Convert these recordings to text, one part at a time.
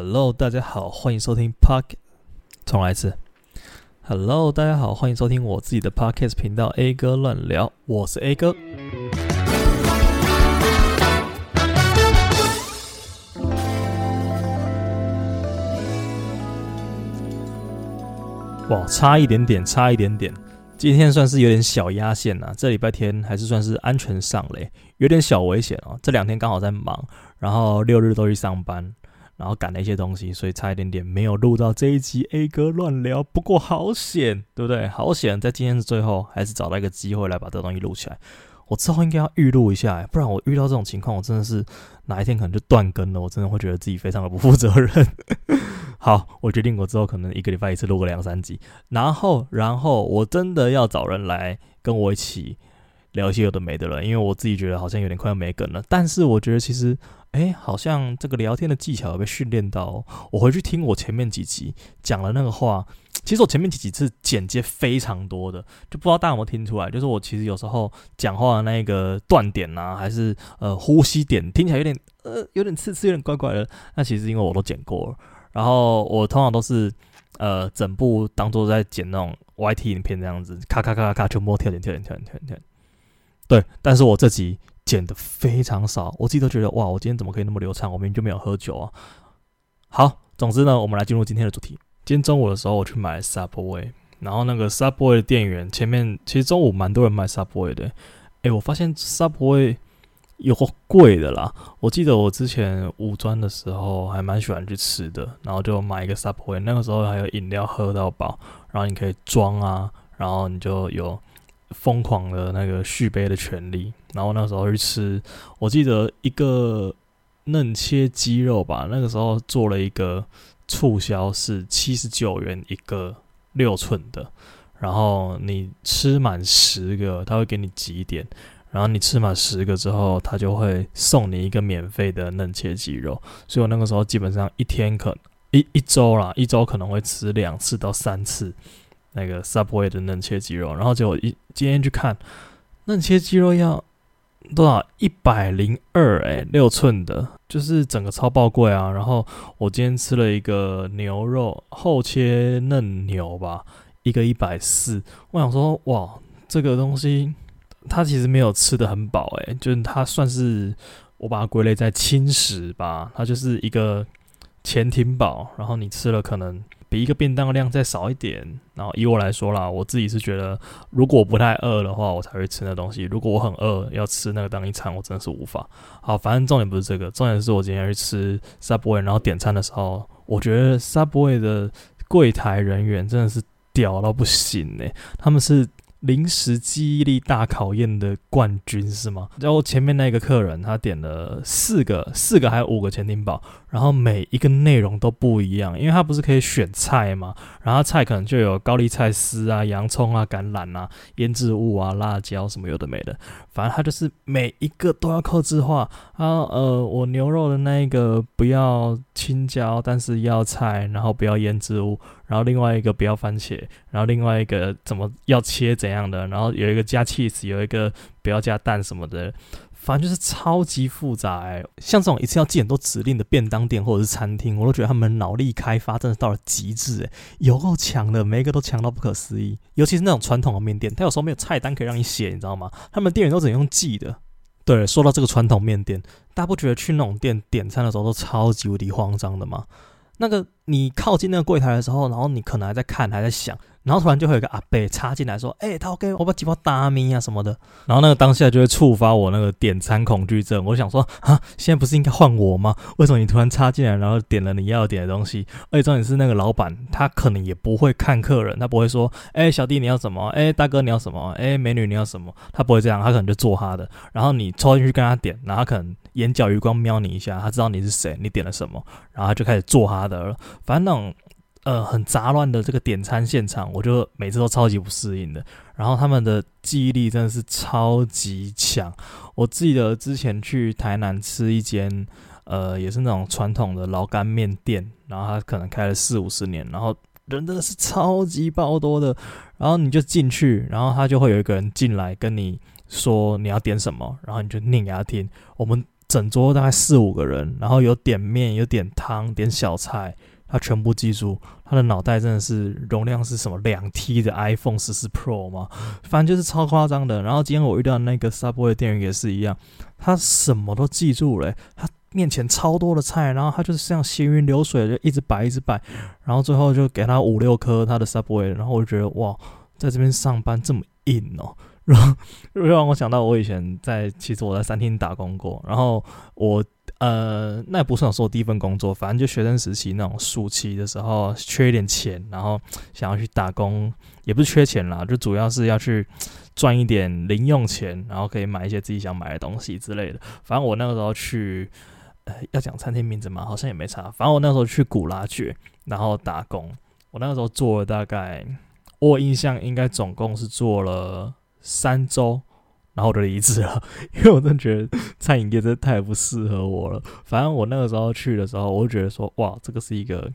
Hello，大家好，欢迎收听 Park。重来一次。Hello，大家好，欢迎收听我自己的 Podcast 频道 A 哥乱聊，我是 A 哥。哇，差一点点，差一点点。今天算是有点小压线啊，这礼拜天还是算是安全上嘞，有点小危险哦。这两天刚好在忙，然后六日都去上班。然后赶了一些东西，所以差一点点没有录到这一集 A 哥乱聊。不过好险，对不对？好险，在今天的最后还是找到一个机会来把这个东西录起来。我之后应该要预录一下，不然我遇到这种情况，我真的是哪一天可能就断更了。我真的会觉得自己非常的不负责任。好，我决定我之后可能一个礼拜一次录个两三集，然后，然后我真的要找人来跟我一起聊一些有的没的了，因为我自己觉得好像有点快要没梗了。但是我觉得其实。哎，好像这个聊天的技巧有被训练到。我回去听我前面几集讲了那个话，其实我前面几集是剪接非常多的，就不知道大家有没有听出来。就是我其实有时候讲话的那个断点呐，还是呃呼吸点，听起来有点呃有点刺刺，有点怪怪的。那其实因为我都剪过了，然后我通常都是呃整部当做在剪那种 YT 影片这样子，咔咔咔咔咔全部跳点跳点跳点跳点跳。对，但是我这集。剪的非常少，我自己都觉得哇，我今天怎么可以那么流畅？我明明就没有喝酒啊。好，总之呢，我们来进入今天的主题。今天中午的时候，我去买 Subway，然后那个 Subway 的店员前面，其实中午蛮多人买 Subway 的。诶，我发现 Subway 有贵的啦。我记得我之前五专的时候还蛮喜欢去吃的，然后就买一个 Subway，那个时候还有饮料喝到饱，然后你可以装啊，然后你就有。疯狂的那个续杯的权利，然后那时候去吃，我记得一个嫩切鸡肉吧，那个时候做了一个促销，是七十九元一个六寸的，然后你吃满十个，他会给你集点，然后你吃满十个之后，他就会送你一个免费的嫩切鸡肉，所以我那个时候基本上一天可一一周啦，一周可能会吃两次到三次。那个 Subway 的嫩切鸡肉，然后结果一今天去看，嫩切鸡肉要多少？一百零二哎，六寸的，就是整个超爆贵啊！然后我今天吃了一个牛肉厚切嫩牛吧，一个一百四。我想说，哇，这个东西它其实没有吃得很饱哎，就是它算是我把它归类在轻食吧，它就是一个潜艇饱，然后你吃了可能。比一个便当的量再少一点，然后以我来说啦，我自己是觉得，如果不太饿的话，我才会吃那东西。如果我很饿，要吃那个当一餐，我真的是无法。好，反正重点不是这个，重点是我今天去吃 Subway，然后点餐的时候，我觉得 Subway 的柜台人员真的是屌到不行欸，他们是。临时记忆力大考验的冠军是吗？然后前面那个客人他点了四个，四个还有五个潜艇堡，然后每一个内容都不一样，因为它不是可以选菜吗？然后菜可能就有高丽菜丝啊、洋葱啊、橄榄啊、腌制物啊、辣椒什么有的没的，反正它就是每一个都要扣制化。然后呃，我牛肉的那一个不要青椒，但是要菜，然后不要腌制物。然后另外一个不要番茄，然后另外一个怎么要切怎样的，然后有一个加 cheese，有一个不要加蛋什么的，反正就是超级复杂欸。像这种一次要记很多指令的便当店或者是餐厅，我都觉得他们脑力开发真的到了极致欸，有够强的，每一个都强到不可思议。尤其是那种传统的面店，他有时候没有菜单可以让你写，你知道吗？他们店员都只能用记的。对，说到这个传统面店，大家不觉得去那种店点餐的时候都超级无敌慌张的吗？那个你靠近那个柜台的时候，然后你可能还在看，还在想。然后突然就会有一个阿伯插进来说：“哎、他 OK，我把几包大米啊什么的。”然后那个当下就会触发我那个点餐恐惧症。我想说啊，现在不是应该换我吗？为什么你突然插进来，然后点了你要点的东西？而且重点是那个老板，他可能也不会看客人，他不会说：“哎、小弟你要什么？哎、大哥你要什么？哎、美女你要什么？”他不会这样，他可能就做他的。然后你抽进去跟他点，然后他可能眼角余光瞄你一下，他知道你是谁，你点了什么，然后他就开始做他的了。反正那种。呃，很杂乱的这个点餐现场，我就每次都超级不适应的。然后他们的记忆力真的是超级强。我记得之前去台南吃一间，呃，也是那种传统的老干面店，然后他可能开了四五十年，然后人真的是超级爆多的。然后你就进去，然后他就会有一个人进来跟你说你要点什么，然后你就念给他听。我们整桌大概四五个人，然后有点面，有点汤，点小菜，他全部记住。他的脑袋真的是容量是什么两 T 的 iPhone 十四 Pro 吗？反正就是超夸张的。然后今天我遇到那个 Subway 店员也是一样，他什么都记住了。他面前超多的菜，然后他就是像行云流水，就一直摆一直摆，然后最后就给他五六颗他的 Subway。然后我就觉得哇，在这边上班这么硬哦。后 又让我想到我以前在，其实我在餐厅打工过，然后我。呃，那也不算我说第一份工作，反正就学生时期那种暑期的时候，缺一点钱，然后想要去打工，也不是缺钱啦，就主要是要去赚一点零用钱，然后可以买一些自己想买的东西之类的。反正我那个时候去，呃，要讲餐厅名字嘛，好像也没差。反正我那时候去古拉爵，然后打工，我那个时候做了大概，我印象应该总共是做了三周。然后我就离职了，因为我真的觉得餐饮业真的太不适合我了。反正我那个时候去的时候，我就觉得说，哇，这个是一个，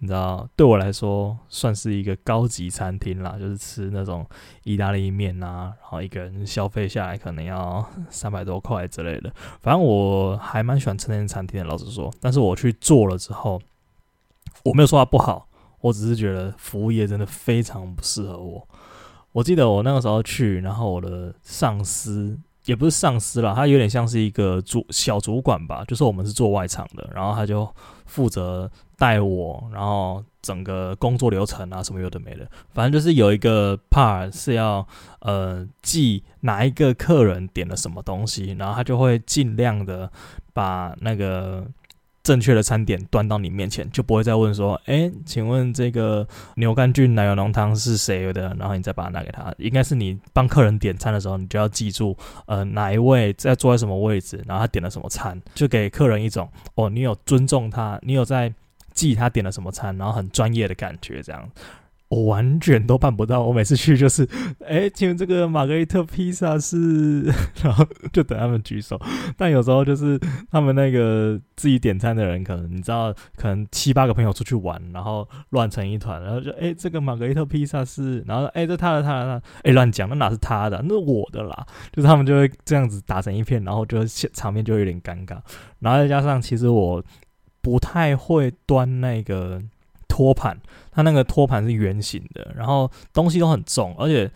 你知道，对我来说算是一个高级餐厅啦，就是吃那种意大利面啊，然后一个人消费下来可能要三百多块之类的。反正我还蛮喜欢吃那间餐厅的，老实说。但是我去做了之后，我没有说它不好，我只是觉得服务业真的非常不适合我。我记得我那个时候去，然后我的上司也不是上司啦，他有点像是一个主小主管吧，就是我们是做外场的，然后他就负责带我，然后整个工作流程啊什么有的没的，反正就是有一个 part 是要呃记哪一个客人点了什么东西，然后他就会尽量的把那个。正确的餐点端到你面前，就不会再问说：“哎，请问这个牛肝菌奶油浓汤是谁的？”然后你再把它拿给他。应该是你帮客人点餐的时候，你就要记住，呃，哪一位在坐在什么位置，然后他点了什么餐，就给客人一种哦，你有尊重他，你有在记他点了什么餐，然后很专业的感觉，这样。我完全都办不到，我每次去就是，哎、请问这个玛格丽特披萨是，然后就等他们举手。但有时候就是他们那个自己点餐的人，可能你知道，可能七八个朋友出去玩，然后乱成一团，然后就哎、这个玛格丽特披萨是，然后哎、这他的他的他，哎，乱讲，那哪是他的，那是我的啦。就是他们就会这样子打成一片，然后就场面就有点尴尬。然后再加上，其实我不太会端那个。托盘，它那个托盘是圆形的，然后东西都很重，而且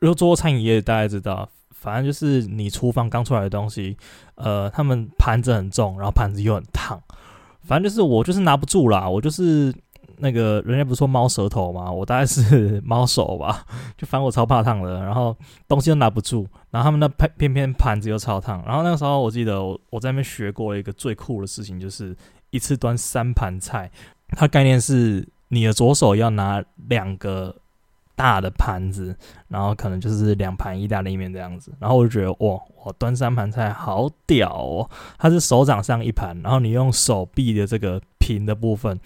如果做过餐饮业，大家知道，反正就是你厨房刚出来的东西，呃，他们盘子很重，然后盘子又很烫，反正就是我就是拿不住啦，我就是那个人家不是说猫舌头吗？我大概是猫手吧，就反正我超怕烫的，然后东西都拿不住，然后他们那偏偏偏盘子又超烫，然后那个时候我记得我我在那边学过一个最酷的事情，就是一次端三盘菜。它概念是你的左手要拿两个大的盘子，然后可能就是两盘意大利面这样子，然后我就觉得哇，我端三盘菜好屌哦！它是手掌上一盘，然后你用手臂的这个平的部分。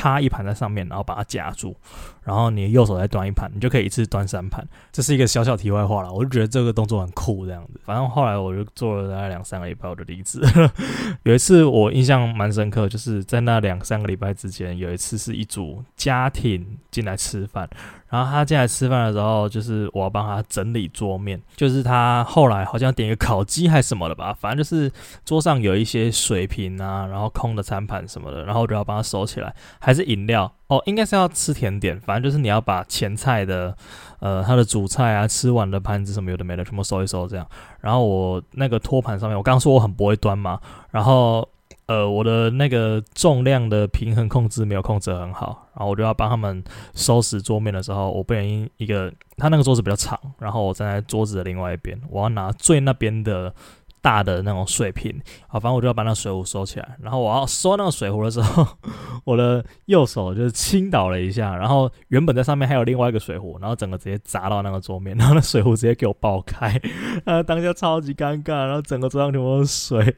插一盘在上面，然后把它夹住，然后你右手再端一盘，你就可以一次端三盘。这是一个小小题外话了，我就觉得这个动作很酷，这样子。反正后来我就做了大概两三个礼拜，我就离职。有一次我印象蛮深刻，就是在那两三个礼拜之间，有一次是一组家庭进来吃饭。然后他进来吃饭的时候，就是我要帮他整理桌面，就是他后来好像点一个烤鸡还是什么的吧，反正就是桌上有一些水瓶啊，然后空的餐盘什么的，然后我就要帮他收起来，还是饮料哦，应该是要吃甜点，反正就是你要把前菜的，呃，它的主菜啊，吃完的盘子什么有的没的全部收一收这样，然后我那个托盘上面，我刚刚说我很不会端嘛，然后。呃，我的那个重量的平衡控制没有控制很好，然后我就要帮他们收拾桌面的时候，我不小心一个，他那个桌子比较长，然后我站在桌子的另外一边，我要拿最那边的大的那种水瓶，好，反正我就要把那水壶收起来，然后我要收那个水壶的时候，我的右手就是倾倒了一下，然后原本在上面还有另外一个水壶，然后整个直接砸到那个桌面，然后那水壶直接给我爆开，啊，当下超级尴尬，然后整个桌上全部都是水。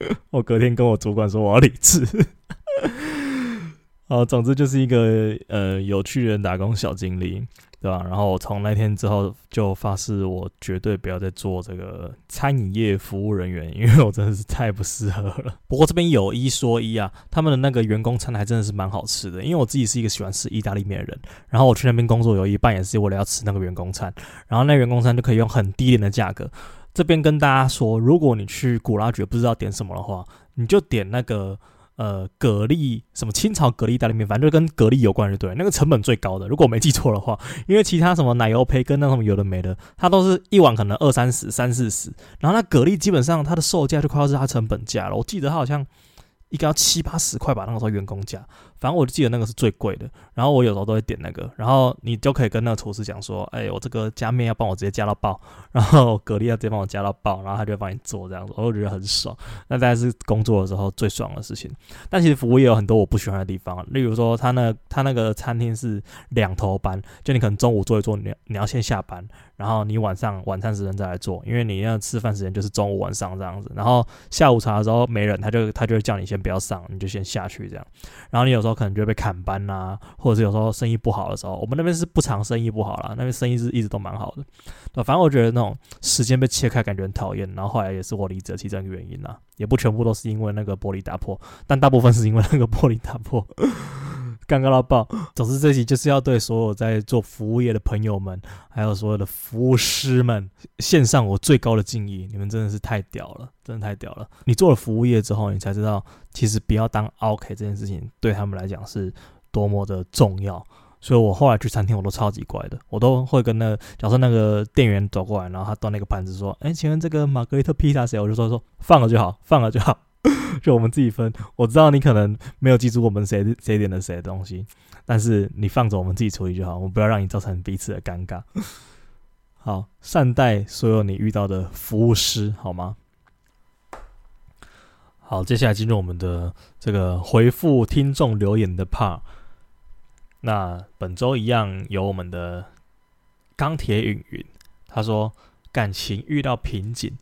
我隔天跟我主管说我要离职，好，总之就是一个呃有趣的打工小经历，对吧？然后从那天之后就发誓，我绝对不要再做这个餐饮业服务人员，因为我真的是太不适合了。不过这边有一说一啊，他们的那个员工餐还真的是蛮好吃的，因为我自己是一个喜欢吃意大利面的人，然后我去那边工作有一半也是为了要吃那个员工餐，然后那员工餐就可以用很低廉的价格。这边跟大家说，如果你去古拉爵不知道点什么的话，你就点那个。呃，蛤蜊什么清朝蛤蜊意大利面，反正就跟蛤蜊有关，就对。那个成本最高的，如果我没记错的话，因为其他什么奶油培根那种有的没的，它都是一碗可能二三十、三四十，然后那蛤蜊基本上它的售价就快要是它成本价了。我记得它好像。一个要七八十块吧，那个时候员工价，反正我就记得那个是最贵的。然后我有时候都会点那个，然后你就可以跟那个厨师讲说，哎，我这个加面要帮我直接加到爆，然后蛤蜊要直接帮我加到爆，然后他就帮你做这样子，我就觉得很爽。那大概是工作的时候最爽的事情。但其实服务业有很多我不喜欢的地方，例如说他那他那个餐厅是两头班，就你可能中午做一做，你你要先下班。然后你晚上晚餐时间再来做，因为你要吃饭时间就是中午晚上这样子。然后下午茶的时候没人，他就他就会叫你先不要上，你就先下去这样。然后你有时候可能就会被砍班呐、啊，或者是有时候生意不好的时候，我们那边是不常生意不好啦，那边生意是一直都蛮好的。对，反正我觉得那种时间被切开感觉很讨厌。然后后来也是我离职其中一个原因啦，也不全部都是因为那个玻璃打破，但大部分是因为那个玻璃打破。尴尬到爆！总之，这期就是要对所有在做服务业的朋友们，还有所有的服务师们，献上我最高的敬意。你们真的是太屌了，真的太屌了！你做了服务业之后，你才知道，其实不要当 OK 这件事情对他们来讲是多么的重要。所以我后来去餐厅，我都超级乖的，我都会跟那个，假设那个店员走过来，然后他端那个盘子说：“哎，请问这个玛格丽特披萨谁？”我就说：“说放了就好，放了就好。” 就我们自己分，我知道你可能没有记住我们谁谁点的谁的东西，但是你放着我们自己处理就好，我们不要让你造成彼此的尴尬。好，善待所有你遇到的服务师，好吗？好，接下来进入我们的这个回复听众留言的 part。那本周一样有我们的钢铁云云，他说感情遇到瓶颈。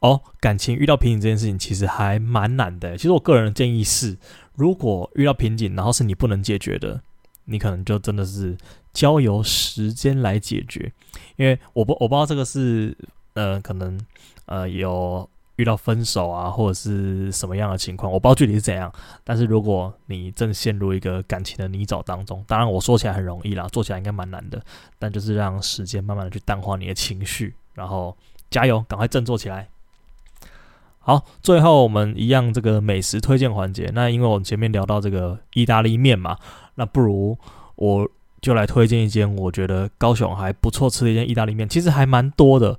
哦，感情遇到瓶颈这件事情其实还蛮难的。其实我个人的建议是，如果遇到瓶颈，然后是你不能解决的，你可能就真的是交由时间来解决。因为我不我不知道这个是呃可能呃有遇到分手啊，或者是什么样的情况，我不知道具体是怎样。但是如果你正陷入一个感情的泥沼当中，当然我说起来很容易啦，做起来应该蛮难的。但就是让时间慢慢的去淡化你的情绪，然后加油，赶快振作起来。好，最后我们一样这个美食推荐环节。那因为我们前面聊到这个意大利面嘛，那不如我就来推荐一间我觉得高雄还不错吃的一间意大利面，其实还蛮多的。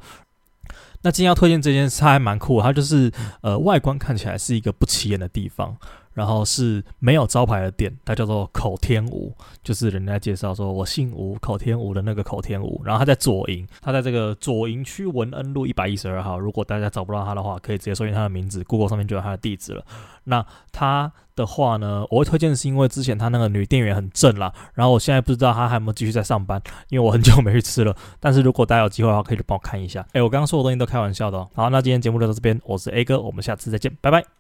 那今天要推荐这间，它还蛮酷，它就是呃外观看起来是一个不起眼的地方。然后是没有招牌的店，它叫做口天吴，就是人家介绍说我姓吴，口天吴的那个口天吴。然后他在左营，他在这个左营区文恩路一百一十二号。如果大家找不到他的话，可以直接搜寻他的名字，Google 上面就有他的地址了。那他的话呢，我会推荐是因为之前他那个女店员很正啦。然后我现在不知道他还有没有继续在上班，因为我很久没去吃了。但是如果大家有机会的话，可以帮我看一下。诶，我刚刚说的东西都开玩笑的哦。好，那今天节目就到这边，我是 A 哥，我们下次再见，拜拜。